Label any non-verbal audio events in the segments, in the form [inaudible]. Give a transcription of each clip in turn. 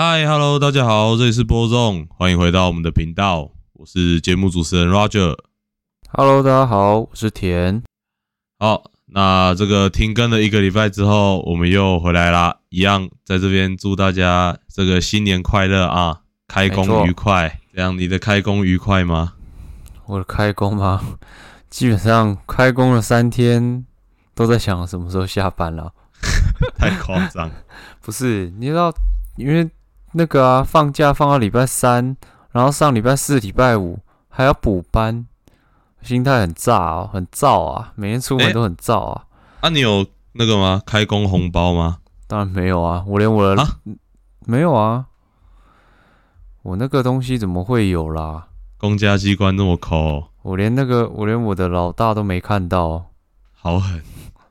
嗨，Hello，大家好，这里是播种，欢迎回到我们的频道，我是节目主持人 Roger。Hello，大家好，我是田。好，那这个停更了一个礼拜之后，我们又回来啦，一样在这边祝大家这个新年快乐啊，开工愉快。这样你的开工愉快吗？我的开工吗？[laughs] 基本上开工了三天，都在想什么时候下班了。[laughs] 太夸张，[laughs] 不是，你知道，因为那个啊，放假放到礼拜三，然后上礼拜四、礼拜五还要补班，心态很炸哦，很燥啊，每天出门哎都很燥啊。啊，你有那个吗？开工红包吗？当然没有啊，我连我的、啊没有啊，我那个东西怎么会有啦？公家机关那么抠，我连那个，我连我的老大都没看到。好狠。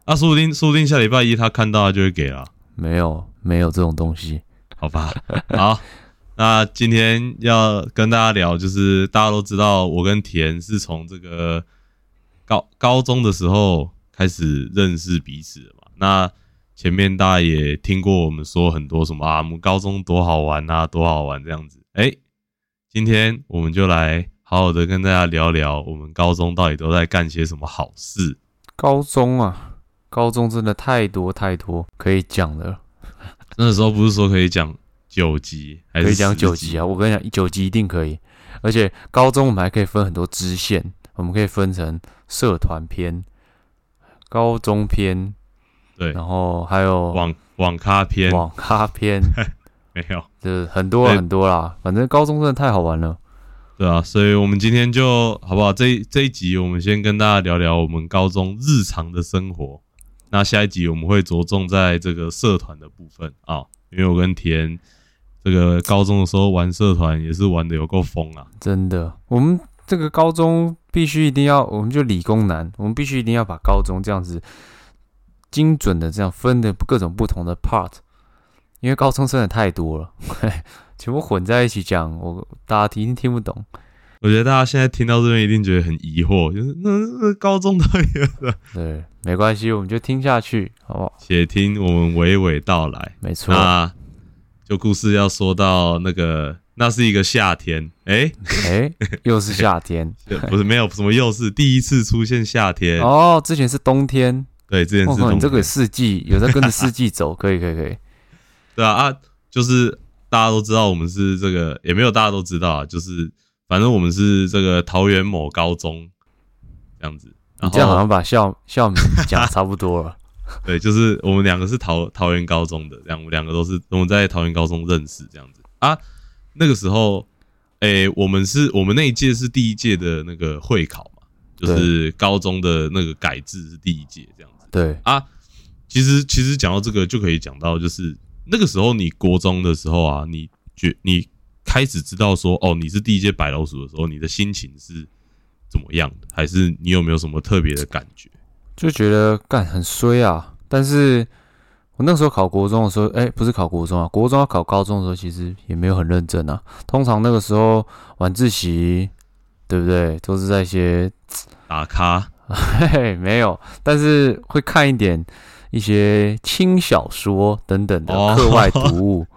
啊，说不定说不定下礼拜一他看到他就会给了。没有，没有这种东西。好吧，[laughs] 好，那今天要跟大家聊，就是大家都知道，我跟田是从这个高高中的时候开始认识彼此的嘛。那前面大家也听过我们说很多什么啊，我们高中多好玩啊，多好玩这样子。哎、今天我们就来好好的跟大家聊聊，我们高中到底都在干些什么好事。高中啊，高中真的太多太多可以讲的了，[laughs] 那时候不是说可以讲九级，还是可以讲九级啊。我跟你讲，九级一定可以。而且高中我们还可以分很多支线，我们可以分成社团篇、高中篇，对，然后还有网网咖篇网咖篇，[laughs] 没有。就是很多很多啦。反正高中真的太好玩了。对啊，所以我们今天就好不好？这一这一集我们先跟大家聊聊我们高中日常的生活。那下一集我们会着重在这个社团的部分啊，因为我跟田这个高中的时候玩社团也是玩的有够疯啊。真的，我们这个高中必须一定要，我们就理工男，我们必须一定要把高中这样子精准的这样分的各种不同的 part，因为高中真的太多了，[laughs] 全部混在一起讲，我大家一定听不懂。我觉得大家现在听到这边一定觉得很疑惑，就是那那高中到底有什么？[laughs] 对，没关系，我们就听下去，好不好？且听我们娓娓道来。没错，那就故事要说到那个，那是一个夏天，诶、哎、又是夏天 [laughs] 不是没有什么又是第一次出现夏天。哦，之前是冬天，对，之前，是冬天你这个四季有在跟着四季走，可以，可以，可以。[laughs] 对啊啊，就是大家都知道我们是这个，也没有大家都知道啊，就是反正我们是这个桃园某高中这样子。然你这样好像把校校名讲得差不多了。[laughs] 对，就是我们两个是桃桃园高中的，这样我们两个都是我们在桃园高中认识这样子啊。那个时候，诶、我们是我们那一届是第一届的那个会考嘛，就是高中的那个改制是第一届这样子。对，啊，其实其实讲到这个就可以讲到，就是那个时候你国中的时候啊，你觉你开始知道说哦你是第一届白老鼠的时候，你的心情是怎么样的？还是你有没有什么特别的感觉？就觉得干很衰啊。但是我那时候考国中的时候，哎、不是考国中啊，国中要考高中的时候，其实也没有很认真啊。通常那个时候晚自习，对不对？都是在一些打卡 [laughs] 嘿嘿没有，但是会看一点一些轻小说等等的哦课外读物。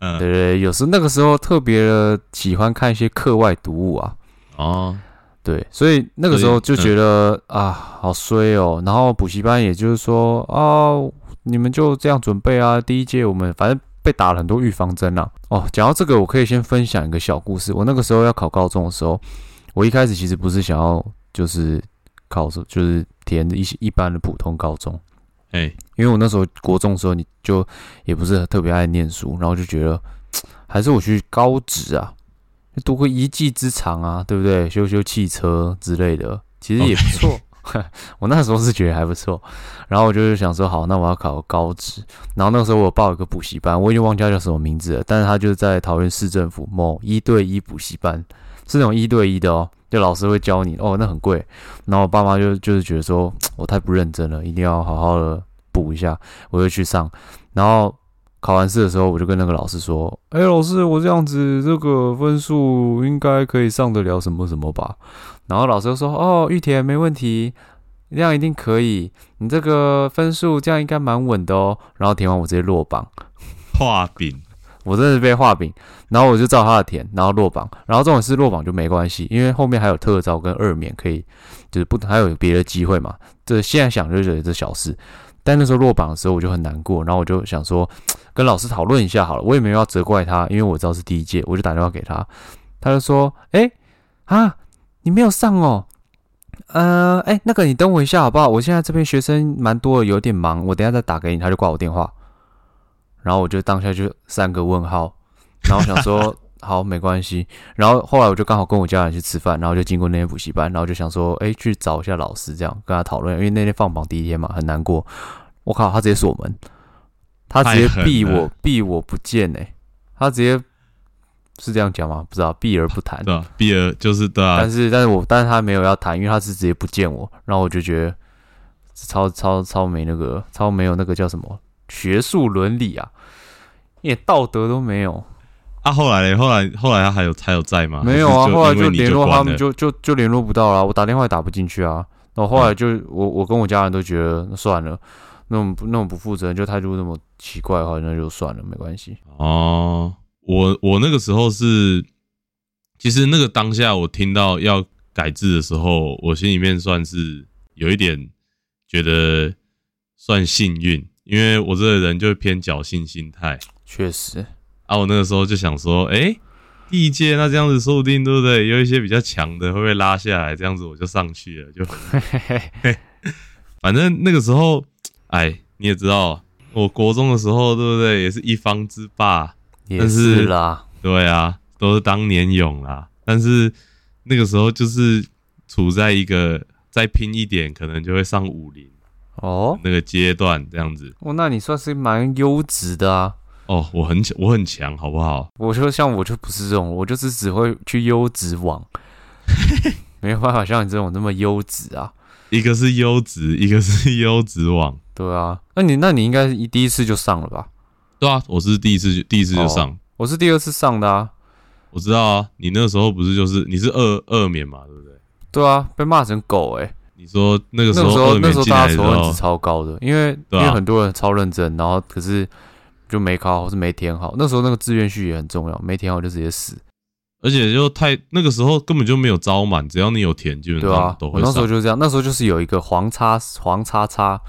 嗯对对，有时那个时候特别的喜欢看一些课外读物啊。哦对，所以那个时候就觉得、啊，好衰哦。然后补习班也就是说，啊，你们就这样准备啊。第一届我们反正被打了很多预防针啊。哦，讲到这个，我可以先分享一个小故事。我那个时候要考高中的时候，我一开始其实不是想要就是考就是填一些一般的普通高中，哎因为我那时候国中的时候，你就也不是特别爱念书，然后就觉得 [tsk] 还是我去高职啊，读个一技之长啊，对不对？修修汽车之类的，其实也不错。[laughs] 我那时候是觉得还不错，然后我就是想说，好，那我要考个高职。然后那个时候我有报一个补习班，我已经忘记它叫什么名字了，但是他就是在桃园市政府某一对一补习班，是那种一对一的哦，就老师会教你哦，那很贵。然后我爸妈就就是觉得说 [tsk] 我太不认真了，一定要好好的补一下，我就去上。然后考完试的时候，我就跟那个老师说：“哎、老师，我这样子这个分数应该可以上得了什么什么吧？”然后老师就说：“哦，玉田没问题，这样一定可以，你这个分数这样应该蛮稳的哦。”然后填完我直接落榜，画饼，我真的是被画饼，然后我就照他的填，然后落榜，然后这种事落榜就没关系，因为后面还有特招跟二免可以，就是不还有别的机会嘛。这现在想就觉得这小事，但那时候落榜的时候我就很难过，然后我就想说跟老师讨论一下好了，我也没有要责怪他，因为我知道是第一届，我就打电话给他，他就说，哎啊，你没有上哦。呃，哎，那个你等我一下好不好？我现在这边学生蛮多的，有点忙，我等下再打给你。他就挂我电话，然后我就当下就三个问号，然后想说 [laughs] 好没关系。然后后来我就刚好跟我家人去吃饭，然后就经过那天补习班，然后就想说，哎，去找一下老师，这样跟他讨论，因为那天放榜第一天嘛，很难过。我靠，他直接锁门，他直接避我避我不见哎，他直接。是这样讲吗？不知道，避而不谈。对啊，避而就是对啊。但是，但是我，但是他没有要谈，因为他是直接不见我，然后我就觉得超超超没那个，超没有那个叫什么学术伦理啊，一点道德都没有。啊，后来，后来，后来他还有还有在吗？没有啊，后来就联络他们，就就就联络不到了。我打电话也打不进去啊。然后后来就我我跟我家人都觉得算了，那种那种不负责任，就态度那么奇怪的话，那就算了，没关系。哦。我我那个时候是，其实那个当下我听到要改制的时候，我心里面算是有一点觉得算幸运，因为我这个人就偏侥幸心态。确实啊，我那个时候就想说，哎，第一届那这样子说不定对不对？有一些比较强的会不会拉下来？这样子我就上去了，就 [laughs] [laughs] 反正那个时候，哎，你也知道，我国中的时候对不对？也是一方之霸。也是啦，对啊，都是当年勇啦。但是那个时候就是处在一个再拼一点，可能就会上武林哦那个阶段这样子。哦，那你算是蛮优质的啊。哦，我很强，我很强，好不好？我就像我就不是这种，我就是只会去优质网，[laughs] 没有办法像你这种那么优质啊。一个是优质，一个是优质网。对啊，那你那你应该一第一次就上了吧？对啊，我是第一次第一次就上，我是第二次上的啊。我知道啊，你那个时候不是就是你是二二免嘛，对不对？对啊，被骂成狗哎。你说那个时候二免进来的时候，值超高的，因为因为很多人超认真，然后可是就没考好，是没填好。那时候那个志愿序也很重要，没填好就直接死。而且就太那个时候根本就没有招满，只要你有填，基本上都会那时候就这样，那时候就是有一个黄叉黄叉叉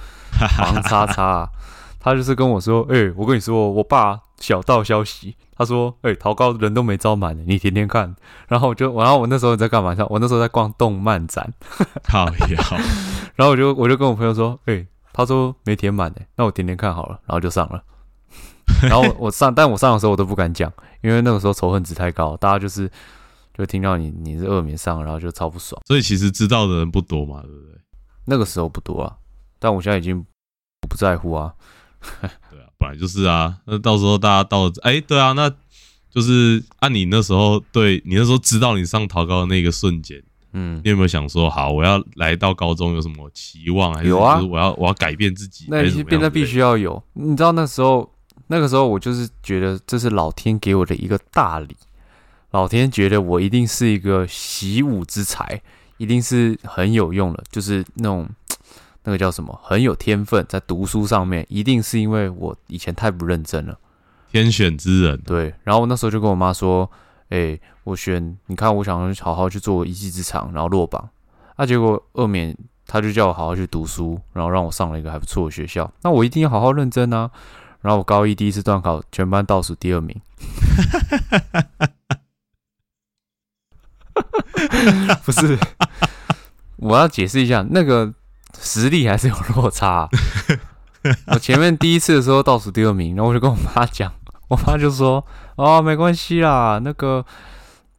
黄叉叉。[laughs] 他就是跟我说：“哎，我跟你说，我爸小道消息，他说，哎，陶高人都没招满呢，你天天看。然后我就，然后我那时候在干嘛？我那时候在逛动漫展，[laughs] 好呀。[laughs] 然后我就，我就跟我朋友说，哎，他说没填满呢，那我天天看好了，然后就上了。然后我上，但我上的时候我都不敢讲，因为那个时候仇恨值太高，大家就是就听到你你是恶名上，然后就超不爽。所以其实知道的人不多嘛，对不对？那个时候不多啊，但我现在已经不在乎啊。” [laughs] 对啊，本来就是啊。那到时候大家到，哎，对啊，那就是按你那时候对你那时候知道你上桃高的那个瞬间，嗯，你有没有想说，好，我要来到高中有什么期望？还是有啊，我要我要改变自己？那变得必须要有。你知道那时候那个时候我就是觉得这是老天给我的一个大礼，老天觉得我一定是一个习武之才，一定是很有用的，就是那种。那个叫什么？很有天分，在读书上面，一定是因为我以前太不认真了。天选之人，对。然后我那时候就跟我妈说：“哎，我选，你看，我想好好去做一技之长，然后落榜。啊，结果二免，他就叫我好好去读书，然后让我上了一个还不错的学校。那我一定要好好认真啊！然后我高一第一次段考，全班倒数第二名。[laughs] 不是，[laughs] 我要解释一下那个。实力还是有落差。[laughs] 我前面第一次的时候倒数第二名，然后我就跟我妈讲，[laughs] 我妈就说：“哦，没关系啦，那个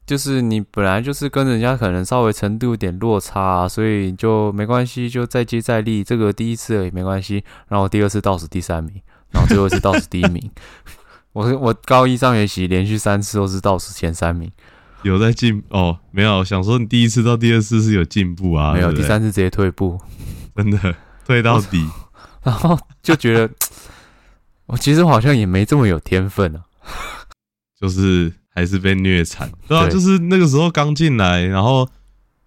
就是你本来就是跟人家可能稍微程度有点落差，所以就没关系，就再接再厉。这个第一次也没关系。然后我第二次倒数第三名，然后最后一次倒数第一名。[laughs] 我我高一上学期连续三次都是倒数前三名。”有在进哦，没有想说你第一次到第二次是有进步啊，没有第三次直接退步，真的退到底，[laughs] 然后就觉得 [laughs] 我其实好像也没这么有天分啊，就是还是被虐惨，对啊，就是那个时候刚进来，然后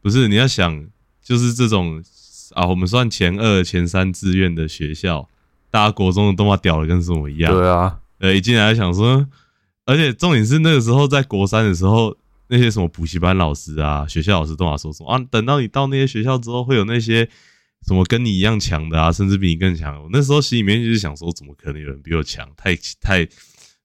不是你要想，就是这种啊，我们算前二、前三志愿的学校，大家国中的动画屌的跟什么一样，对啊，呃，一进来想说。而且重点是那个时候在国三的时候，那些什么补习班老师啊、学校老师都嘛说什么啊，等到你到那些学校之后，会有那些什么跟你一样强的啊，甚至比你更强。我那时候心里面就是想说，怎么可能有人比我强？太太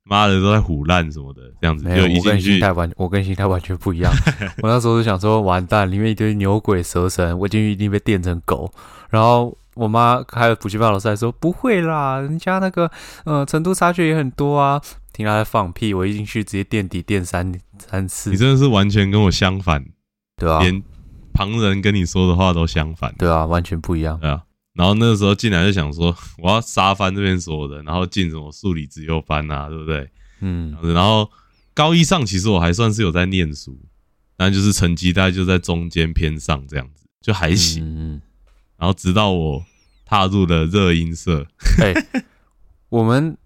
妈的都在胡烂什么的，这样子没有，就一我跟心态完，我跟心态完全不一样。[laughs] 我那时候就想说，完蛋，里面一堆牛鬼蛇神，我进去一定被电成狗。然后我妈还有补习班老师还说，不会啦，人家那个呃程度差距也很多啊。听他在放屁，我一进去直接垫底垫三三次你，真的是完全跟我相反，对啊，连旁人跟你说的话都相反。对啊，完全不一样。对啊，然后那个时候进来就想说，[laughs] 我要杀翻这边所有人，然后进什么数理自由班啊，对不对？嗯，然后高一上其实我还算是有在念书，但就是成绩大概就在中间偏上这样子，就还行。嗯，然后直到我踏入了热音社，[laughs] 哎、我们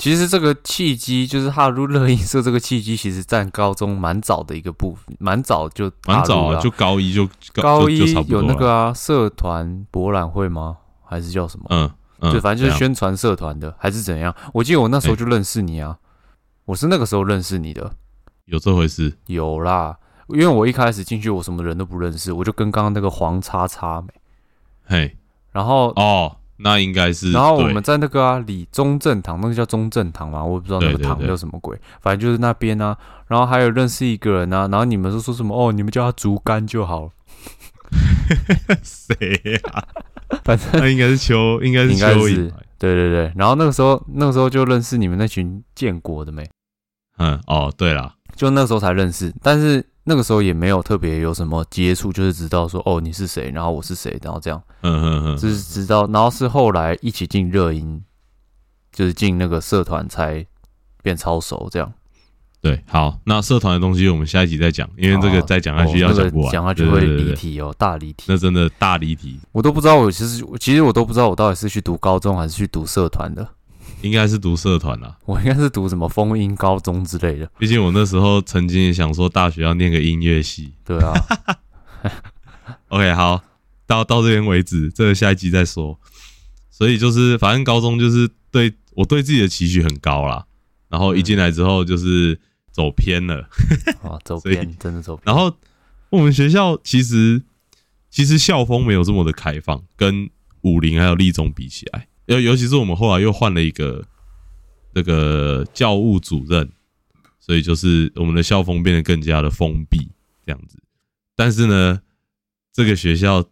其实这个契机就是踏入乐音社这个契机，其实占高中蛮早的一个部分，蛮早就蛮早啊，了啊就高一就高一有那了个啊，社团博览会吗？还是叫什么？嗯嗯，对，反正就是宣传社团的，还是怎样？我记得我那时候哎就认识你啊，我是那个时候认识你的，有这回事。有啦。因为我一开始进去，我什么人都不认识，我就跟刚刚那个黄叉叉没，嘿，然后哦，那应该是。然后我们在那个啊，李中正堂，那个叫中正堂嘛，我也不知道那个堂叫什么鬼，反正就是那边啊。然后还有认识一个人啊，然后你们都说什么哦，你们叫他竹竿就好了，[laughs] 谁呀？反正那应该是邱，应该是应该是邱颖。对对对。然后那个时候那个时候就认识你们那群建国的没，嗯，哦，对啦，就那时候才认识，但是那个时候也没有特别有什么接触，就是知道说哦你是谁，然后我是谁，然后这样，嗯嗯嗯，就是知道，然后是后来一起进热音，就是进那个社团才变超熟这样。对，好，那社团的东西我们下一集再讲，因为这个再讲下去要讲不完，讲下去会离题哦，大离题。那真的大离题，我都不知道，我其实其实我都不知道我到底是去读高中还是去读社团的。应该是读社团啦。我应该是读什么风音高中之类的。毕竟我那时候曾经也想说大学要念个音乐系。对啊，[laughs] OK，好，到到这边为止，这个下一集再说。所以就是，反正高中就是对我对自己的期许很高啦。然后一进来之后就是走偏了，啊，[laughs] 走所以偏，真的走偏。然后我们学校其实其实校风没有这么的开放，跟武林还有立中比起来，尤尤其是我们后来又换了一个这个教务主任，所以就是我们的校风变得更加的封闭这样子。但是呢，这个学校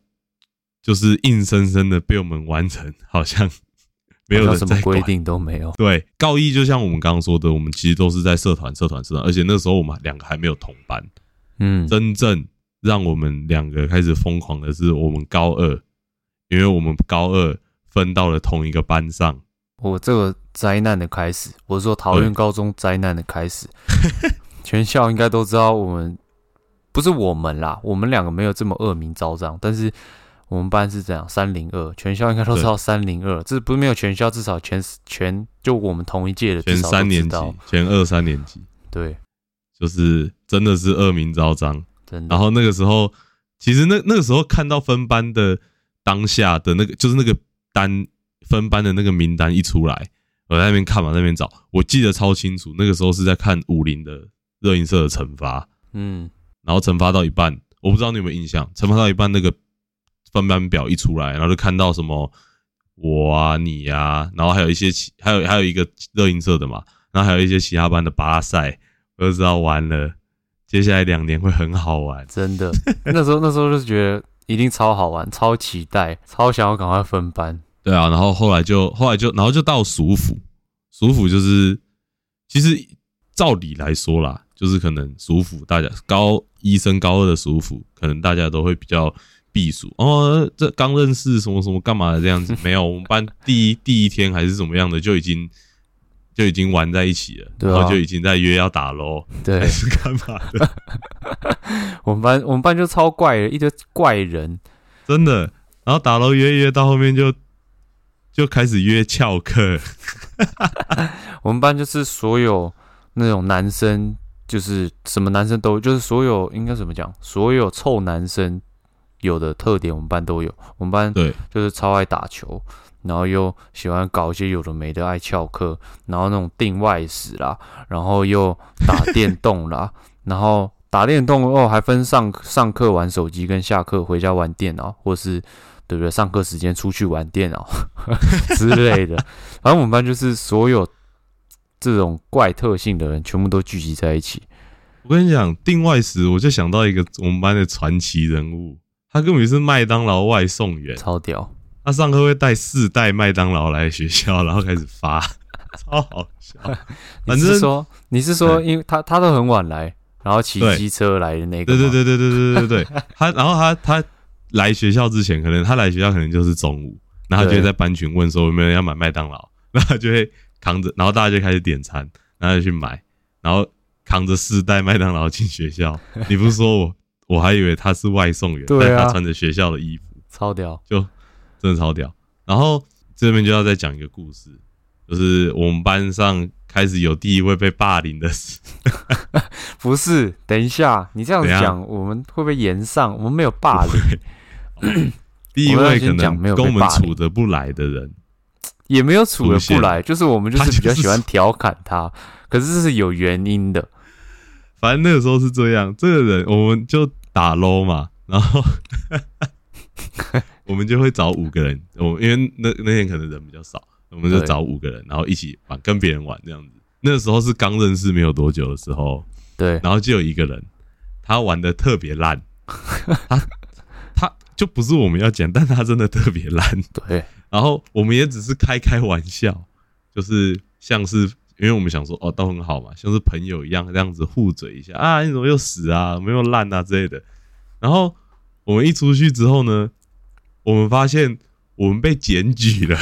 就是硬生生的被我们完成，好像没有什么规定都没有。对，高一就像我们刚刚说的，我们其实都是在社团、社团、社团，而且那时候我们两个还没有同班。嗯，真正让我们两个开始疯狂的是我们高二，因为我们高二分到了同一个班上。我这个灾难的开始，我是说桃园高中灾难的开始，[laughs] 全校应该都知道我们不是我们啦，我们两个没有这么恶名昭彰，但是我们班是这样三零二，全校应该都知道三零二，这不是没有全校，至少全全就我们同一届的全三年级全二三年级，对，就是真的是恶名昭彰。真的。然后那个时候，其实那那个时候看到分班的当下的那个，就是那个单分班的那个名单一出来，我在那边看嘛，在那边找，我记得超清楚。那个时候是在看武林的热映社的惩罚，嗯，然后惩罚到一半，我不知道你有没有印象，惩罚到一半那个分班表一出来，然后就看到什么我啊你啊，然后还有一些其还有还有一个热映社的嘛，然后还有一些其他班的巴塞，我就知道完了，接下来两年会很好玩。真的，那时候那时候就是觉得一定超好玩，超期待，超想要赶快分班。对啊，然后后来就后来就然后就到蜀府，蜀府就是其实照理来说啦，就是可能蜀府大家高一升高二的蜀府，可能大家都会比较避暑。哦，这刚认识什么什么干嘛的这样子，[laughs] 没有，我们班第一第一天还是怎么样的就已经就已经玩在一起了，对啊。然后就已经在约要打喽，对。还，是干嘛的，[laughs] 我们班我们班就超怪的，一堆怪人。真的，然后打楼约约到后面就就开始约翘课，[laughs] 我们班就是所有那种男生，就是什么男生都，就是所有应该怎么讲，所有臭男生有的特点，我们班都有。我们班对，就是超爱打球，然后又喜欢搞一些有的没的，爱翘课，然后那种定外史啦，然后又打电动啦，[laughs] 然后打电动哦，还分上上课玩手机跟下课回家玩电脑，或是对不对？上课时间出去玩电脑 [laughs] 之类的。[laughs] 反正我们班就是所有这种怪特性的人，全部都聚集在一起。我跟你讲，定外时我就想到一个我们班的传奇人物，他根本是麦当劳外送员，超屌。他上课会带四袋麦当劳来学校，然后开始发，[laughs] 超好笑。反正说你是说，因为他他都很晚来，然后骑机车来的那个。对对对对对对对对对。他然后他他来学校之前，可能他来学校可能就是中午，然后就会在班群问说有没有人要买麦当劳，[laughs] 然后就会扛着，然后大家就开始点餐，然后就去买，然后。扛着四袋麦当劳进学校，[laughs] 你不是说我，我还以为他是外送员，对他穿着学校的衣服，超屌，就真的超屌。然后这边就要再讲一个故事，就是我们班上开始有第一位被霸凌的事。[laughs] 不是，等一下，你这样讲，我们会不会延上？我们没有霸凌。[coughs] 第一位可能跟我们处得不来的人，也没有处得不来，就是我们就是比较喜欢调侃他，可是这是有原因的。反正那个时候是这样，这个人我们就打 low 嘛，然后 [laughs] 我们就会找五个人，我因为那那天可能人比较少，我们就找五个人，然后一起玩，跟别人玩这样子。那个时候是刚认识没有多久的时候，对，然后就有一个人，他玩的特别烂，就不是我们要讲，但他真的特别烂，对。然后我们也只是开开玩笑，就是像是。因为我们想说，哦，都很好嘛，像是朋友一样这样子互嘴一下啊，你怎么又死啊，没有烂啊之类的。然后我们一出去之后呢，[laughs] 我们发现我们被检举了。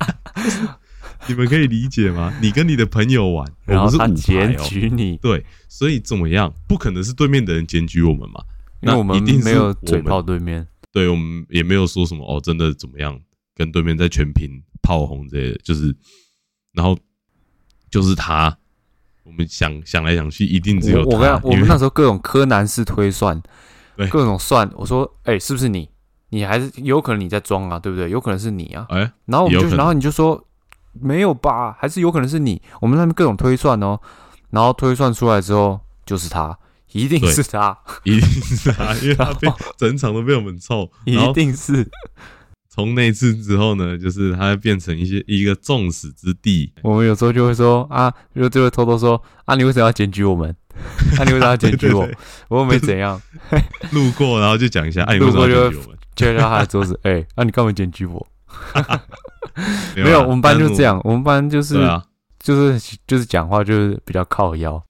[laughs] 你们可以理解吗？你跟你的朋友玩，然后他检举你，对，所以怎么样？不可能是对面的人检举我们嘛？那我们一定没有嘴炮对面，对我们也没有说什么哦，真的怎么样？跟对面在全屏炮轰之类的，就是，然后。就是他，我们想想来想去，一定只有我。我我们那时候各种柯南式推算，各种算。我说，哎，是不是你？你还是有可能你在装啊，对不对？有可能是你啊。哎，然后我们就，然后你就说没有吧？还是有可能是你？我们那边各种推算哦，然后推算出来之后，就是他，一定是他，一定是他，因为他被整场都被我们臭，[laughs] 一定是。从那次之后呢，就是他变成一些一个众矢之的。我们有时候就会说啊，就就会偷偷说啊，你为什么要检举我们？[laughs] 啊，你为什么要检举我？我又没怎样。[laughs] 路过然后就讲一下，哎，路过就敲敲他的桌子，哎，啊，你干嘛检举我？没有，我们班就这样，我们班就是就是就是讲话就是比较靠腰，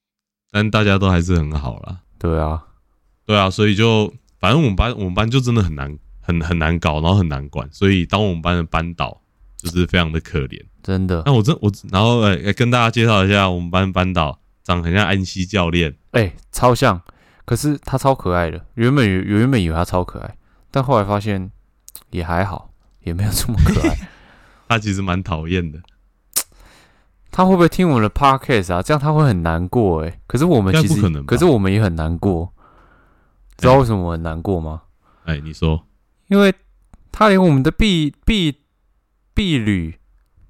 但大家都还是很好啦。对啊，对啊，所以就反正我们班我们班就真的很难。很很难搞，然后很难管，所以当我们班的班导就是非常的可怜，真的。那我真我然后呃跟大家介绍一下，我们班班导长得很像安西教练，哎，超像。可是他超可爱的，原本原本以为他超可爱，但后来发现也还好，也没有这么可爱。[laughs] 他其实蛮讨厌的。他会不会听我们的 podcast 啊？这样他会很难过哎。可是我们其实，可是我们也很难过。知道为什么我很难过吗？哎，你说。因为他连我们的 B B B 旅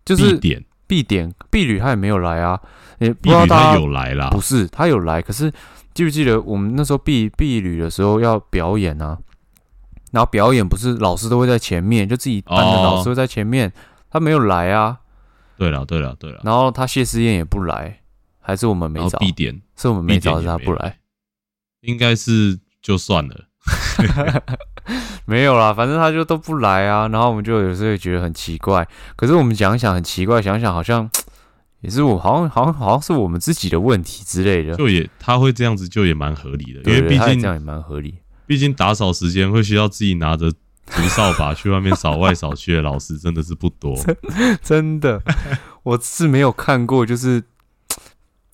就是点 B 点 B 旅他也没有来啊，也不知道他有来啦，不是他有来，可是记不记得我们那时候 B B 旅的时候要表演啊？然后表演不是老师都会在前面，就自己班的老师会在前面，他没有来啊。对了对了对了，然后他谢师宴也不来，还是我们没找必点，是我们没找是他不来，应该是就算了。[laughs] 没有啦，反正他就都不来啊，然后我们就有时候觉得很奇怪。可是我们想想很奇怪，想想好像 [tsk] 也是我好像好像好像是我们自己的问题之类的。就也他会这样子，就也蛮合理的，因为毕竟这样也蛮合理。毕竟打扫时间会需要自己拿着竹扫把去外面扫外扫区的老师真的是不多，[laughs] 真的，我是没有看过，就是。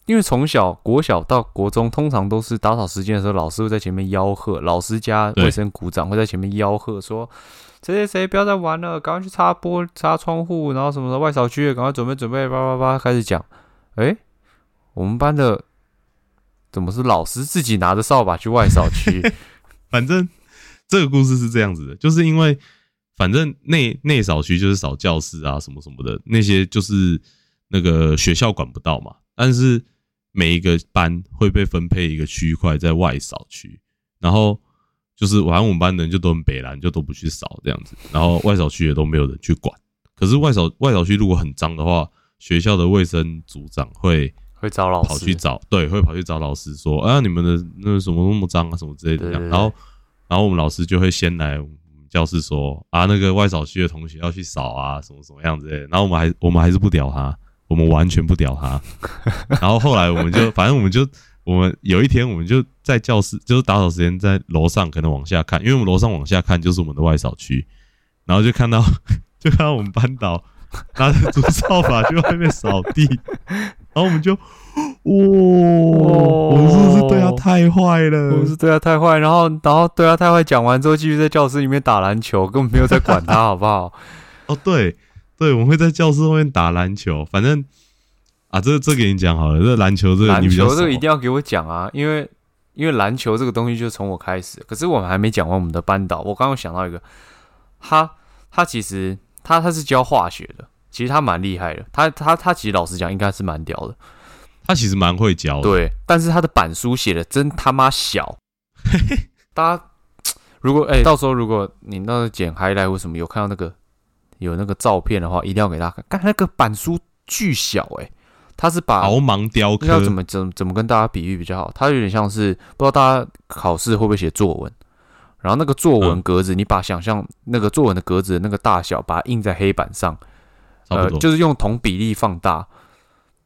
因为从小国小到国中，通常都是打扫时间的时候，老师会在前面吆喝，老师加卫生股长会在前面吆喝，说谁谁谁不要再玩了，赶快去擦玻擦窗户，然后什么的外扫区赶快准备准备，叭叭叭开始讲。哎，我们班的怎么是老师自己拿着扫把去外扫区？[laughs] 反正这个故事是这样子的，就是因为反正内内扫区就是扫教室啊什么什么的，那些就是那个学校管不到嘛。但是每一个班会被分配一个区块在外扫区，然后就是反正我们班的人就都很北蓝，就都不去扫这样子，然后外扫区也都没有人去管。可是外扫外扫区如果很脏的话，学校的卫生组长会会找老师跑去找，对，会跑去找老师说啊，你们的那什么那么脏啊，什么之类的然后，然后我们老师就会先来我们教室说啊，那个外扫区的同学要去扫啊，什么什么样之类的。然后我们还我们还是不屌他，我们完全不屌他。[laughs] 然后后来我们就反正我们就我们有一天我们就在教室，就是打扫时间在楼上可能往下看，因为我们楼上往下看就是我们的外扫区，然后就看到 [laughs] 就看到我们班导拿着竹扫把去外面扫地，然后我们就 [laughs] 哇，我们是不是对他太坏了？我们是对他太坏，然后然后对他太坏，讲完之后继续在教室里面打篮球，根本没有在管他，好不好？[laughs] 哦，对对，我们会在教室后面打篮球，反正啊，这这给你讲好了，这篮球这个篮你比较球这个一定要给我讲啊，因为因为篮球这个东西就从我开始，可是我们还没讲完我们的班导，我刚刚想到一个，他他其实他他是教化学的，其实他蛮厉害的，他他他其实老实讲应该是蛮屌的，他其实蛮会教的，对，但是他的板书写的真他妈小，[laughs] 大家如果哎、到时候如果你那个剪 highlight 或什么有看到那个有那个照片的话，一定要给大家看，看那个板书巨小哎、他是把毛芒雕刻。要怎么怎么怎么跟大家比喻比较好？他有点像是不知道大家考试会不会写作文，然后那个作文嗯。格子，你把想象那个作文的格子的那个大小，把它印在黑板上，呃，就是用同比例放大。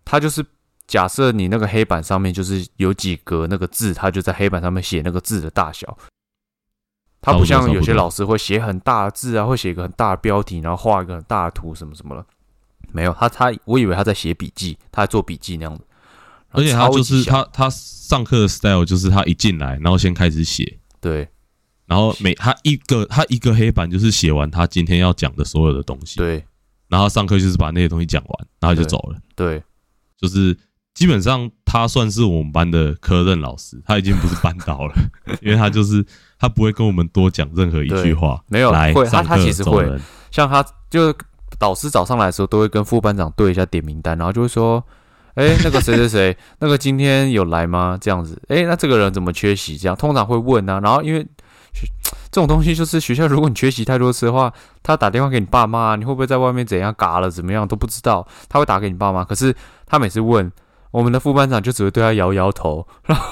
它就是假设你那个黑板上面就是有几格那个字，它就在黑板上面写那个字的大小。它不像有些老师会写很大的字啊，会写一个很大的标题，然后画一个很大的图什么什么的。没有，他他我以为他在写笔记，他在做笔记那样子。而且他就是他他上课的 style 就是他一进来，然后先开始写，对然后每他一个他一个黑板就是写完他今天要讲的所有的东西，对然后上课就是把那些东西讲完，然后就走了。对，就是基本上他算是我们班的科任老师，他已经不是班导了，[laughs] 因为他就是他不会跟我们多讲任何一句话。没有来上课他其实会走人像他就导师早上来的时候，都会跟副班长对一下点名单，然后就会说，哎、那个谁谁谁，[laughs] 那个今天有来吗？这样子，哎、那这个人怎么缺席？这样通常会问啊，然后因为学 [tsk] 这种东西就是学校，如果你缺席太多次的话，他打电话给你爸妈，你会不会在外面怎样嘎了怎么样都不知道，他会打给你爸妈，可是他每次问。我们的副班长就只会对他摇摇头，然 [laughs] 后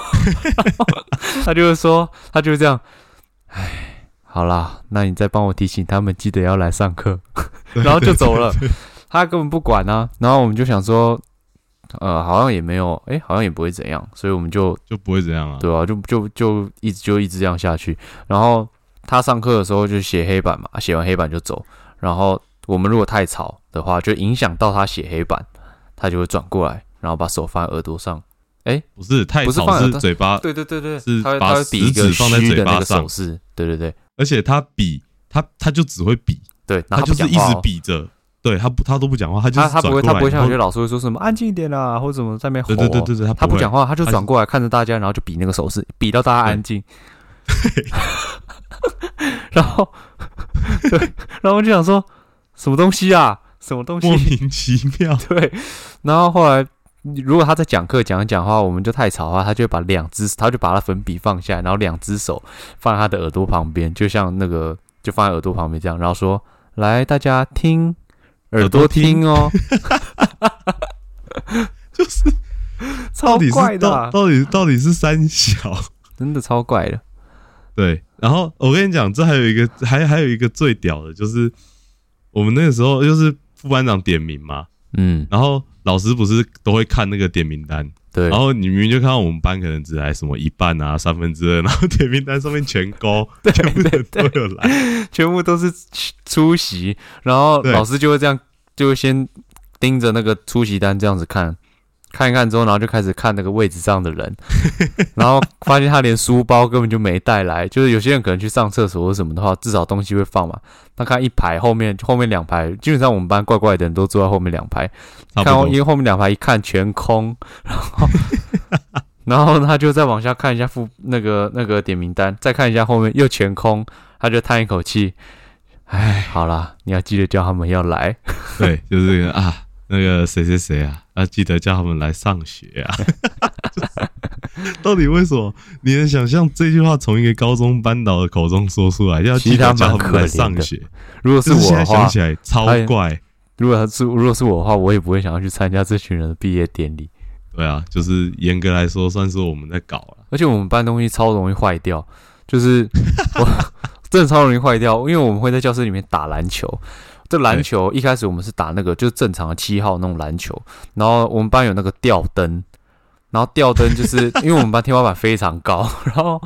他就会说，他就是这样，唉，好啦，那你再帮我提醒他们，记得要来上课，[laughs] 然后就走了。他根本不管啊。然后我们就想说，呃，好像也没有，哎、好像也不会怎样，所以我们就就不会怎样啊。对啊，就就就一直就一直这样下去。然后他上课的时候就写黑板嘛，写完黑板就走。然后我们如果太吵的话，就影响到他写黑板，他就会转过来，然后把手放在耳朵上。哎不是太吵不是嘴巴，对对对对，是把他会比一个食指放在嘴巴上手势，对对对而且他比他他就只会比，对，然后他就是一直比着，对他不他都不讲话，他就他他不会，他不会像有些老师会说什么安静一点啦，或者怎么在那边吼。对对对对对，他会他不讲话，他就转过来看着大家，然后就比那个手势，比到大家安静。[laughs] 然后，对，然后我就想说，什么东西啊？什么东西莫？名其妙。[laughs] 对。然后后来，如果他在讲课讲一讲话，我们就太吵的话，他就把两只，他就把他粉笔放下来，然后两只手放在他的耳朵旁边，就像那个就放在耳朵旁边这样，然后说：“来，大家听，耳朵听听哦。[laughs] ”就是超到底是怪的啊、到到底到底是三小？真的超怪的。对，然后我跟你讲，这还有一个还还有一个最屌的，就是我们那个时候就是副班长点名嘛，嗯，然后老师不是都会看那个点名单，对，然后你明明就看到我们班可能只来什么一半啊、三分之二，然后点名单上面全勾，[laughs] 对全部都有来，[laughs] 全部都是出席，然后老师就会这样，就会先盯着那个出席单这样子看，看一看之后，然后就开始看那个位置上的人，[laughs] 然后发现他连书包根本就没带来，就是有些人可能去上厕所或什么的话，至少东西会放嘛。他看一排后面后面两排，基本上我们班怪怪的人都坐在后面两排，看因。为后面两排一看全空，然后 [laughs] 然后他就再往下看一下副那个那个点名单，再看一下后面又全空，他就叹一口气，哎，好啦，你要记得叫他们要来。对，就是这个啊，那个谁谁谁啊，要记得叫他们来上学啊。[laughs] 到底为什么？你能想象这句话从一个高中班导的口中说出来，要记得叫他们来上学？如果是我的话，想起来超怪。如果他是如果是我的话，我也不会想要去参加这群人的毕业典礼。对啊，就是严格来说，算是我们在搞了。而且我们搬东西超容易坏掉，就是我 [laughs] 真的超容易坏掉，因为我们会在教室里面打篮球。这篮球一开始我们是打那个就是正常的七号那种篮球，然后我们班有那个吊灯。然后吊灯就是 [laughs] 因为我们班天花板非常高，然后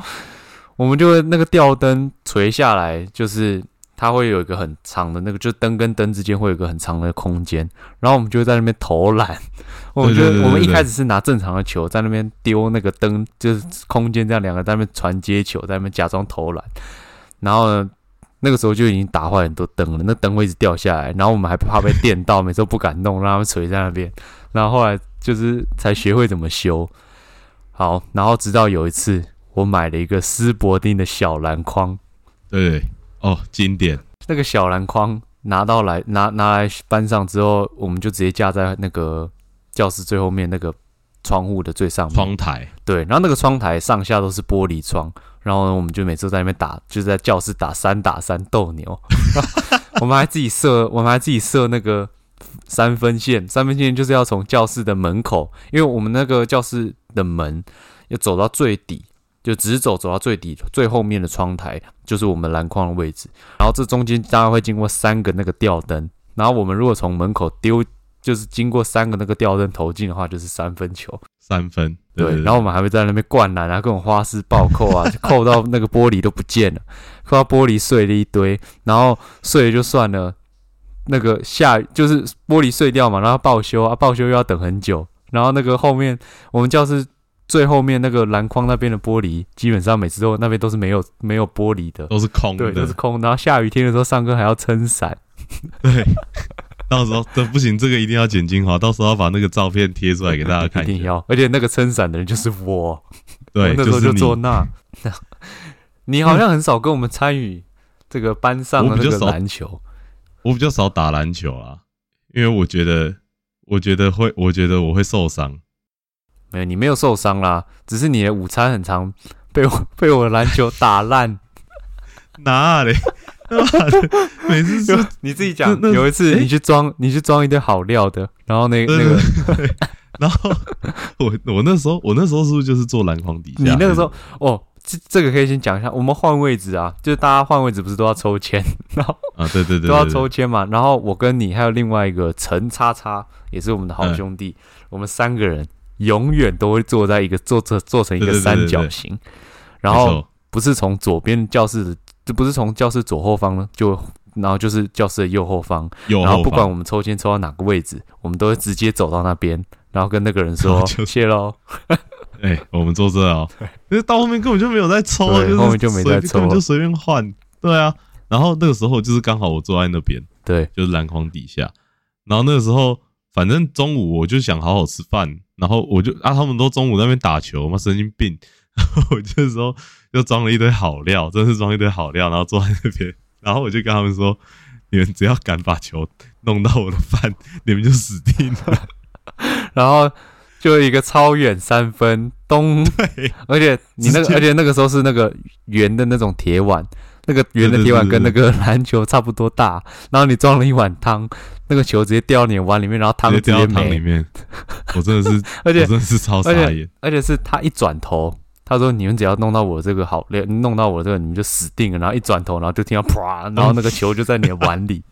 我们就会那个吊灯垂下来，就是它会有一个很长的那个，就灯跟灯之间会有一个很长的空间，然后我们就会在那边投篮。我觉得我们一开始是拿正常的球在那边丢那个灯，就是空间这样两个在那边传接球，在那边假装投篮。然后呢，那个时候就已经打坏很多灯了，那灯会一直掉下来，然后我们还怕被电到，[laughs] 每次都不敢弄，让他们垂在那边。然后后来。就是才学会怎么修好，然后直到有一次，我买了一个斯伯丁的小篮筐，对哦，经典。那个小篮筐拿到来拿拿来搬上之后，我们就直接架在那个教室最后面那个窗户的最上面窗台。对，然后那个窗台上下都是玻璃窗，然后呢，我们就每次在那边打，就是在教室打三打三斗牛。[laughs] 我们还自己设，我们还自己设那个。三分线，三分线就是要从教室的门口，因为我们那个教室的门要走到最底，就直走走到最底，最后面的窗台就是我们篮筐的位置。然后这中间大概会经过三个那个吊灯，然后我们如果从门口丢，就是经过三个那个吊灯投进的话，就是三分球。三分，对。然后我们还会在那边灌篮啊，各种花式暴扣啊，[laughs] 扣到那个玻璃都不见了，扣到玻璃碎了一堆，然后碎了就算了。那个下就是玻璃碎掉嘛，然后报修啊，报修又要等很久。然后那个后面我们教室最后面那个篮筐那边的玻璃，基本上每次都那边都是没有没有玻璃的，都是空的，都是空。然后下雨天的时候上课还要撑伞。[laughs] 对，[laughs] 到时候这不行，这个一定要剪精华，到时候要把那个照片贴出来给大家看。[laughs] 一定要，而且那个撑伞的人就是我。对，那时候就做那。[laughs] 你好像很少跟我们参与这个班上的那个篮球。我比较少打篮球啊，因为我觉得，我觉得会，我觉得我会受伤。没有，你没有受伤啦，只是你的午餐很长，被我被我的篮球打烂。哪里？[laughs] 每次就你自己讲。有一次你去装，你去装一堆好料的，然后那那个，然后我我那时候我那时候是不是就是坐篮筐底下？你那个时候哦。这这个可以先讲一下，我们换位置啊，就是大家换位置不是都要抽签，然后啊，对对对，都要抽签嘛。然后我跟你还有另外一个陈叉叉，也是我们的好兄弟，我们三个人永远都会坐在一个坐着做成一个三角形，然后不是从左边教室，就不是从教室左后方呢，就然后就是教室的右后方，然后不管我们抽签抽到哪个位置，我们都会直接走到那边，然后跟那个人说 [laughs] 谢喽。[laughs] 哎，我们坐这哦，因为到后面根本就没有在抽，就是后面就没在抽，根本就随便换。对啊，然后那个时候就是刚好我坐在那边，对，就是篮筐底下。然后那个时候，反正中午我就想好好吃饭，然后我就啊，他们都中午在那边打球嘛，神经病。然 [laughs] 后我这时候就装了一堆好料，真是装一堆好料，然后坐在那边，然后我就跟他们说：“你们只要敢把球弄到我的饭，你们就死定了。[laughs] ”然后。就一个超远三分咚，而且你那个，而且那个时候是那个圆的那种铁碗，那个圆的铁碗跟那个篮球差不多大，然后你装了一碗汤，那个球直接掉到你碗里面，然后汤直接汤里面，我真的是，[laughs] 而且真的是超傻眼，而且是他一转头，他说你们只要弄到我这个好，弄到我这个你们就死定了，然后一转头，然后就听到啪，然后那个球就在你的碗里，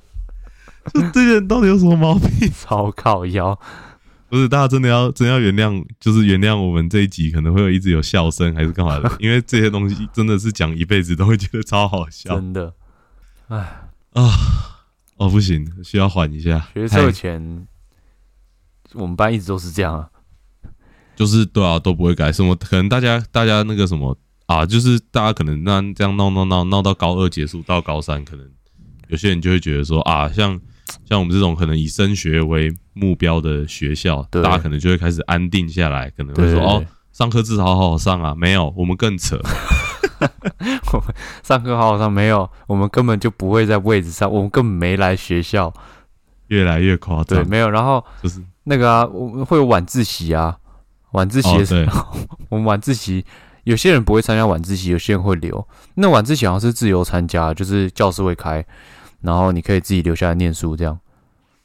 [laughs] 这这人到底有什么毛病？超靠腰。不是，大家真的要真要原谅，就是原谅我们这一集可能会有一直有笑声，还是干嘛的？因为这些东西真的是讲一辈子都会觉得超好笑，真的。哎啊哦，不行，需要缓一下。学测前，我们班一直都是这样啊，就是对啊，都不会改。什么可能大家大家那个什么啊，就是大家可能那这样闹闹闹闹到高二结束，到高三，可能有些人就会觉得说啊，像。像我们这种可能以升学为目标的学校，大家可能就会开始安定下来，可能会说：“哦，上课至少好好上啊。”没有，我们更扯，我 [laughs] 们上课好好上没有，我们根本就不会在位置上，我们根本没来学校。越来越夸张对，张，没有。然后就是那个啊，我们会有晚自习啊，晚自习哦的时对候，[laughs] 我们晚自习有些人不会参加晚自习，有些人会留。那晚自习好像是自由参加，就是教室会开，然后你可以自己留下来念书这样。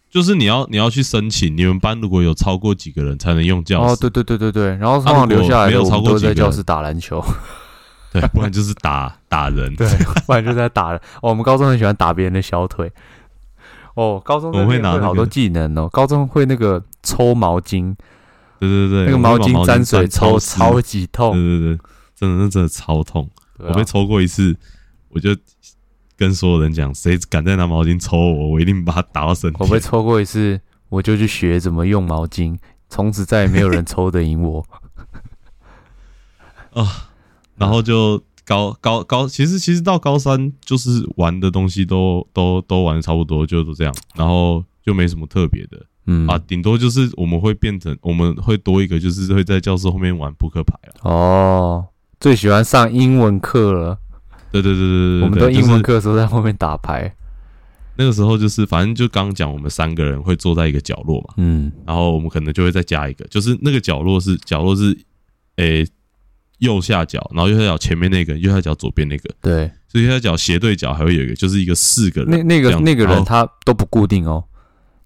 就是你要你要去申请，你们班如果有超过几个人才能用教室，哦，对对对对对，然后通常留下来没有超过人在教室打篮球，[laughs] 对，不然就是打打人，对，不然就在打人。哦，我们高中很喜欢打别人的小腿。哦，高中我会拿好多技能哦。高中会那个抽毛巾，对对对，那个毛巾沾水抽，超级痛。对对对，真的那真的超痛，啊我被抽过一次，我就跟所有人讲，谁敢再拿毛巾抽我，我一定把他打到身体。我被抽过一次，我就去学怎么用毛巾，从此再也没有人抽得赢我。[laughs] 啊然后就高高高，其实其实到高三就是玩的东西都都都玩的差不多，就都这样，然后就没什么特别的嗯啊，顶多就是我们会变成我们会多一个，就是会在教室后面玩扑克牌了。哦，最喜欢上英文课了。对对对对对对，我们都英文课的时候在后面打牌。那个时候就是反正就刚刚讲，我们三个人会坐在一个角落嘛，嗯，然后我们可能就会再加一个，就是那个角落是角落是诶、右下角，然后右下角前面那个，右下角左边那个，对，所以右下角斜对角还会有一个，就是一个四个人。那那个那个人他都不固定哦，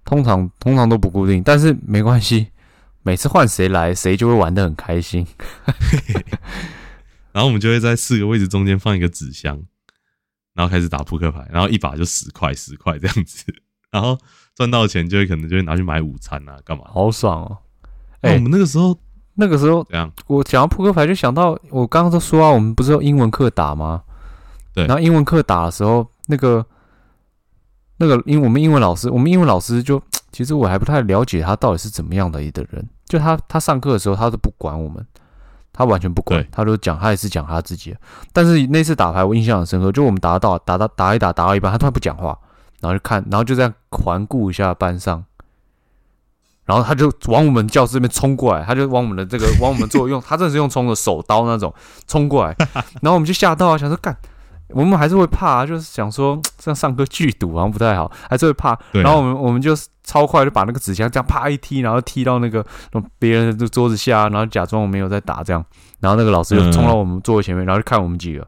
通常通常都不固定，但是没关系，[laughs] 每次换谁来，谁就会玩的很开心。[laughs] 然后我们就会在四个位置中间放一个纸箱，然后开始打扑克牌，然后一把就十块十块这样子，[laughs] 然后赚到钱就会可能就会拿去买午餐啊，干嘛？好爽哦！那、哎我们那个时候那个时候怎样？我讲到扑克牌，就想到我刚刚都说啊，我们不是用英文课打吗？对然后英文课打的时候，那个那个因为我们英文老师，我们英文老师就 [tsk] 其实我还不太了解他到底是怎么样的一个人。就他他上课的时候，他都不管我们，他完全不管，他都讲他也是讲他自己。但是那次打牌我印象很深刻，就我们打到打到打一打打到一半，他突然不讲话，然后就看，然后就这样环顾一下班上。然后他就往我们教室这边冲过来，他就往我们的这个往我们座位用，[laughs] 他真的是用冲的手刀那种冲过来，然后我们就吓到啊，想说干，我们还是会怕、啊，就是想说 [tsk] 这样上课剧毒好像不太好，还是会怕。然后我们我们就超快就把那个纸箱这样啪一踢，然后踢到那个别人的桌子下，然后假装我没有在打这样，然后那个老师就冲到我们座位前面，然后就看我们几个，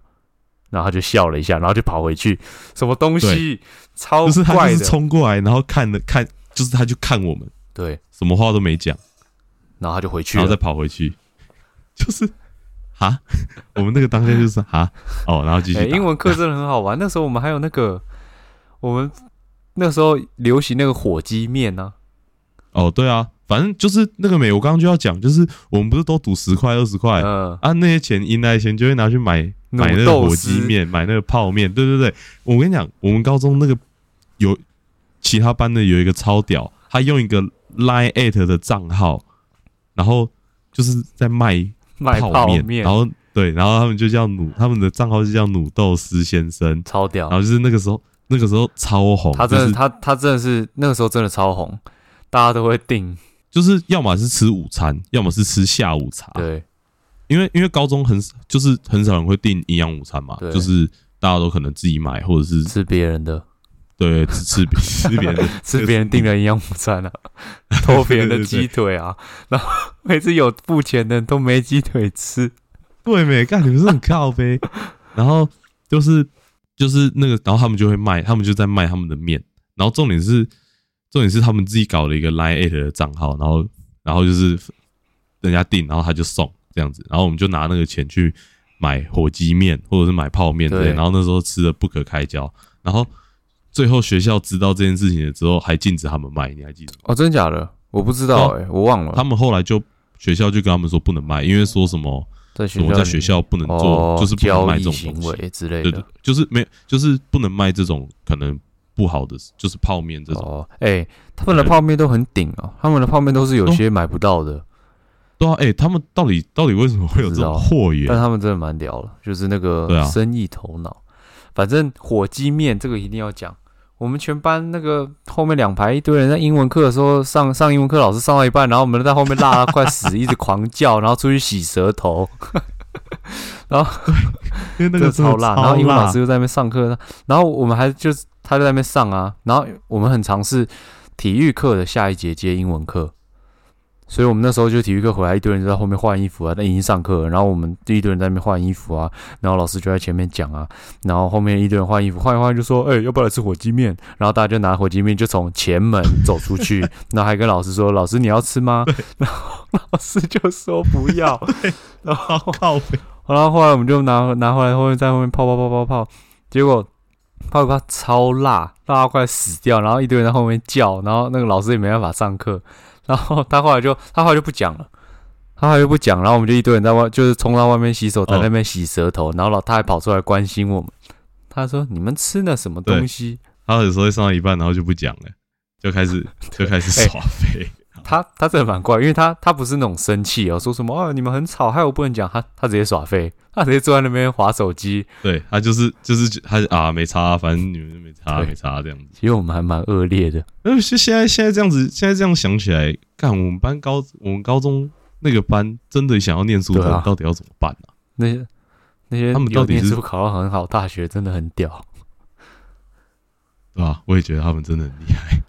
然后他就笑了一下，然后就跑回去，什么东西？超就是他就是怪的，冲过来，然后看了看，就是他就看我们，对，什么话都没讲，然后他就回去然后再。跑回去，就是哈，[laughs] 我们那个当下就是哈？哦，然后继续英文课真的很好玩。那时候我们还有那个，我们那时候流行那个火鸡面呢、哦，对啊，反正就是那个美，我刚刚就要讲，就是我们不是都赌十块二十块？嗯，啊，那些钱赢来的钱就会拿去买买那个火鸡面，买那个泡面，对对对，我跟你讲，我们高中那个有其他班的有一个超屌，他用一个 Line at 的账号，然后就是在卖卖泡面，然后对，然后他们就叫努，他们的账号就叫努豆丝先生，超屌。然。后就是那个时候那个时候超红，他真的，就是他他真的是那个时候真的超红，大家都会订。就是要么是吃午餐，要么是吃下午茶，对，因为因为高中很就是很少人会订营养午餐嘛，就是大家都可能自己买，或者是吃别人的，对吃吃别吃别人的，[laughs] 吃别人订的营养午餐啊，偷别人的 [laughs] 鸡腿啊，然后每次有付钱的人都没鸡腿吃。对没干，你们是很靠呗。[laughs] 然后就是就是那个，然后他们就会卖，他们就在卖他们的面。然后重点是重点是他们自己搞了一个 Line at 的账号，然后然后就是人家订，然后他就送这样子，然后我们就拿那个钱去买火鸡面或者是买泡面之类。对然后那时候吃的不可开交，然后最后学校知道这件事情了之后，还禁止他们卖，你还记得吗？哦，真的假的？我不知道哎、我忘了。他们后来就学校就跟他们说不能卖，因为说什么。在学校在学校不能做，哦，就是不能交卖这种行。为之类的。，就是没有，就是不能卖这种可能不好的，就是泡面这种。哦，哎、他们的泡面都很顶哦，他们的泡面都是有些买不到的，对啊，哎、他们到底到底为什么会有这种货源但？他们真的蛮屌了，就是那个生意头脑。反正火鸡面这个一定要讲。我们全班那个后面两排一堆人在英文课的时候上上英文课，老师上到一半，然后我们在后面辣到快死，一直狂叫，然后出去洗舌头。[laughs] 然后 [laughs] 因为那个超辣，然后英文老师又又在那边上课，然后我们还就是他就在那边上啊，然后我们很尝试体育课的下一节接英文课，所以我们那时候就体育课回来，一堆人就在后面换衣服啊，那已经上课了，然后我们一堆人在那边换衣服啊，然后老师就在前面讲啊，然后后面一堆人换衣服，换一换就说，哎、要不要来吃火鸡面？然后大家就拿火鸡面就从前门走出去，[laughs] 然后还跟老师说，老师你要吃吗？[laughs] 然后老师就说不要，[laughs] 然后靠，然后后来我们就拿拿回来，后面在后面泡泡泡泡泡，结果泡一泡超辣，辣到快死掉，然后一堆人在后面叫，然后那个老师也没办法上课，然后他后来就他后来就不讲了。他后来就不讲，然后我们就一堆人在外，就是冲到外面洗手台哦那边洗舌头，然后老他还跑出来关心我们。他说：“你们吃了什么东西他有时候会上到一半，然后就不讲了，就开始 [laughs] 就开始哎耍废。？”他他真的蛮怪，因为他他不是那种生气哦，说什么啊你们很吵，害我不能讲，他他直接耍废，他直接坐在那边划手机。对他就是就是他啊没差啊，反正你们就没差没差这样子。其实我们还蛮恶劣的。那现现在现在这样子，现在这样想起来，干我们班高我们高中那个班真的想要念书的到底要怎么办啊？那些那些他们到底是有念书考到很好大学，真的很屌。对吧？我也觉得他们真的很厉害。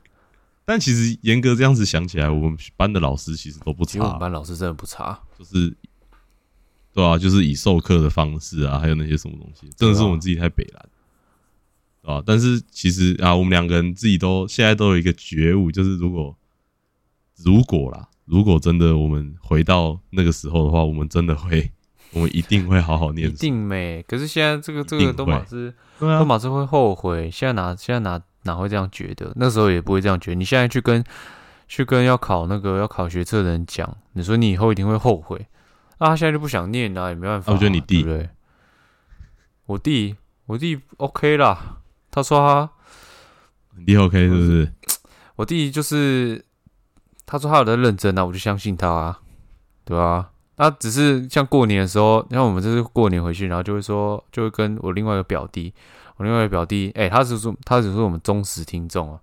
但其实严格这样子想起来，我们班的老师其实都不其实我们，班老师真的不差，就是对啊，就是以授课的方式啊，还有那些什么东西，真的是我们自己太北蓝，对吧？但是其实啊，我们两个人自己都现在都有一个觉悟，就是如果如果啦，如果真的我们回到那个时候的话，我们真的会，[laughs] 我们一定会好好念一。定没。可是现在这个这个都马会是对啊，都马是会后悔。现在拿现在哪哪会这样觉得？那时候也不会这样觉得。你现在去跟去跟要考那个要考学测的人讲，你说你以后一定会后悔。啊，他现在就不想念啊，也没办法啊、啊我觉得你弟对？我弟我弟 OK 啦，他说他你 OK 是不是？[tsk] 我弟就是他说他有在认真啊，我就相信他啊，对吧、他只是像过年的时候，像我们这次过年回去，然后就会说，就会跟我另外一个表弟，我另外一个表弟，哎、他只是他只是我们忠实听众啊，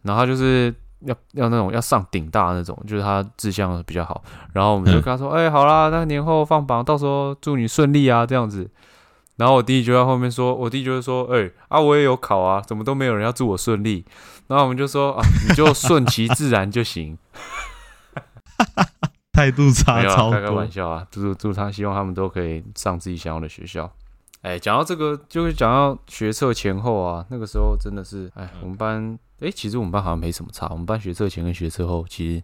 然后他就是要要那种要上顶大那种，就是他志向比较好，然后我们就跟他说，哎、好啦，那年后放榜，到时候祝你顺利啊，这样子。然后我弟就在后面说，我弟就会说，哎、啊，我也有考啊，怎么都没有人要祝我顺利。然后我们就说啊，你就顺其自然就行，[laughs] 态度差开开玩。笑啊，祝祝他，希望他们都可以上自己想要的学校。哎，讲到这个，就是讲到学测前后啊，那个时候真的是，哎，嗯我们班，哎，其实我们班好像没什么差，我们班学测前跟学测后其实，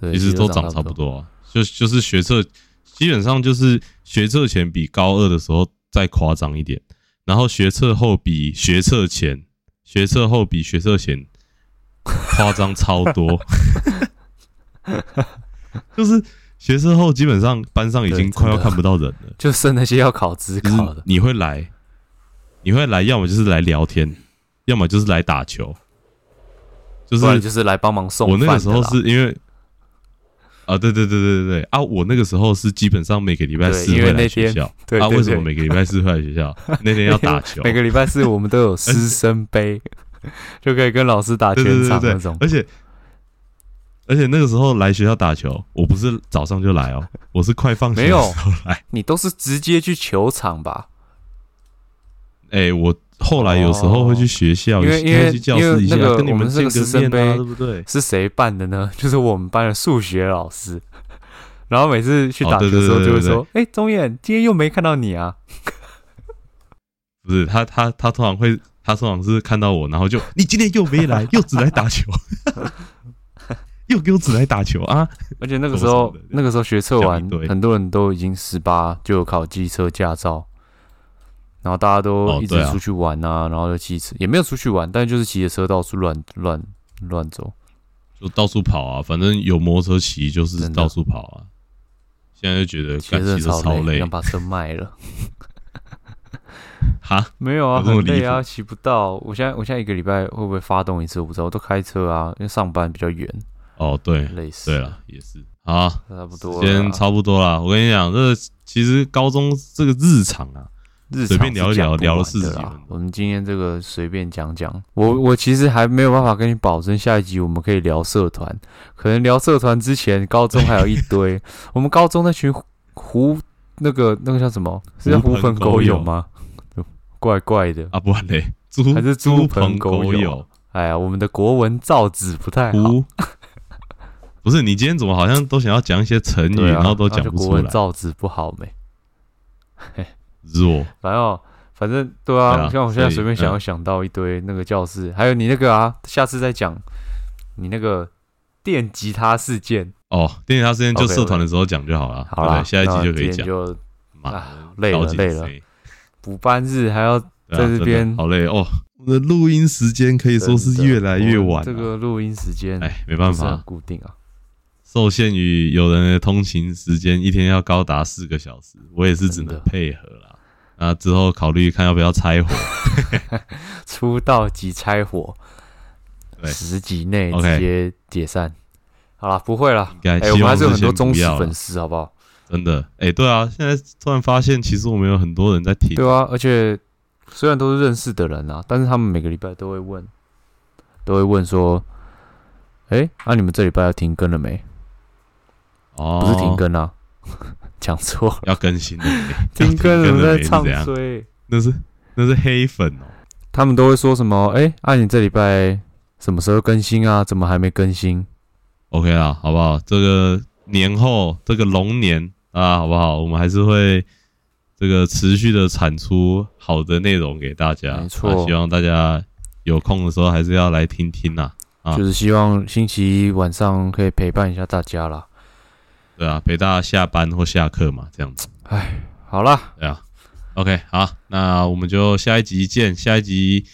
对其实都长差不。多啊，就就是学测，基本上就是学测前比高二的时候再夸张一点，然后学测后比学测前，学测后比学测前夸张超多，[laughs] 就是学测后基本上班上已经快要看不到人了，[laughs] 就剩那些要考职就是考的，你会来，你会来，要么就是来聊天，要么就是来打球，就是就是来帮忙送我那个时候是因为啊，对对对对对对。啊，我那个时候是基本上每个礼拜四会来学校。[laughs] 啊。为什么每个礼拜四会来学校？[laughs] 那天要打球，每个礼拜四我们都有师生杯，就可以跟老师打全场那种，。而且而且那个时候来学校打球，我不是早上就来哦，我是快放学没有的时候来。你都是直接去球场吧？哎，我后来有时候会去学校，因为因为会去教室一下因为那个，跟你们我们这个见师生个面啊，杯对不对？是谁办的呢？[laughs] 就是我们班的数学老师。[laughs] 然后每次去哦打球的时候，就会说：“哎、钟燕，今天又没看到你啊。[laughs] 不是他他他通常会，他通常是看到我，然后就你今天又没来，又只来打球，又给我只来打球啊！”而且那个时候 [laughs] 那个时候学测完很多人都已经十八就有考机车驾照，然后大家都一直出去玩啊，然后就骑车，也没有出去玩，但就是骑着车到处乱乱乱走。就到处跑啊，反正有摩托车骑就是到处跑啊。现在就觉得骑车超累，想把车卖了。[laughs] 哈，没有啊，很累啊，谱骑不到。我现在我现在一个礼拜会不会发动一次？我不知道，我都开车啊，因为上班比较远，哦对类似。对，了，也是好，差不多时间。差不多了。我跟你讲，这其实高中这个日常啊，日随便聊一聊聊的啦四十几分钟我们今天这个随便讲讲，我我其实还没有办法跟你保证下一集我们可以聊社团，可能聊社团之前，高中还有一堆，[laughs] 我们高中那群狐那个那个叫什么？[laughs] 是叫狐朋狗友吗？怪怪的。啊，不然嘞，猪还是猪 [laughs] 猪朋狗友友，哎呀，我们的国文造字不太好。狐。不是你今天怎么好像都想要讲一些成语，啊，然后都那就国讲不出来？文造字不好没？弱 [laughs] 反正反正对啊，对啊像我现在随便想，嗯要想到一堆那个教室，还有你那个啊，下次再讲你那个电吉他事件。哦，电吉他事件就社团的时候讲就好了，好啦，对不对？下一期就可以讲。就妈啊累了累了补班日还要在这边好累哦。我的录音时间可以说是越来越晚啊，这个录音时间哎，没办法，固定啊。受限于有人的通勤时间一天要高达四个小时，我也是只能配合啦。那之后考虑看要不要拆伙。[laughs] 出道即拆伙，十集内直接解散。好了，不会了。哎、我们还是有很多忠实粉丝，好不好？真的，哎，对啊，现在突然发现，其实我们有很多人在听。对啊，而且虽然都是认识的人啊，但是他们每个礼拜都会问，都会问说：“哎、那、你们这礼拜要停更了没？”哦，不是停，更啊，[laughs] 讲错了，要更新的，[laughs] 停更了了在唱？衰。那是那是黑粉哦。他们都会说什么？哎、啊，你这礼拜什么时候更新啊？怎么还没更新？OK 啦，好不好？这个年后，这个龙年啊，好不好？我们还是会这个持续的产出好的内容给大家。没错啊希望大家有空的时候还是要来听听呐。啊就是希望星期一晚上可以陪伴一下大家啦。对啊，陪大家下班或下课嘛，这样子。哎，好啦，对啊，OK，好，那我们就下一集见。下一集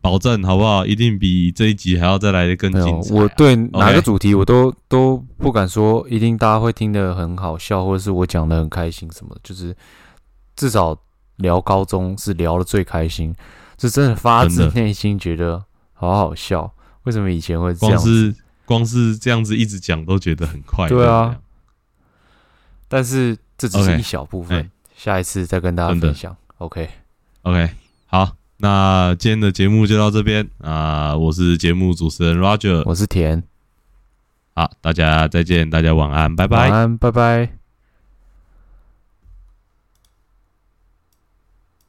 保证好不好？一定比这一集还要再来的更没有精，彩啊、我对哪个主题我都都不敢说，一定大家会听得很好笑，或者是我讲的很开心什么，就是至少聊高中是聊的最开心，是真的发自内心觉得好好笑。为什么以前会这样子？是光是这样子一直讲都觉得很快乐。对啊但是这只是一小部分哎下一次再跟大家分享。OK，OK，好，那今天的节目就到这边啊、我是节目主持人 Roger，我是田，好，大家再见，大家晚安，拜拜晚。安，拜拜。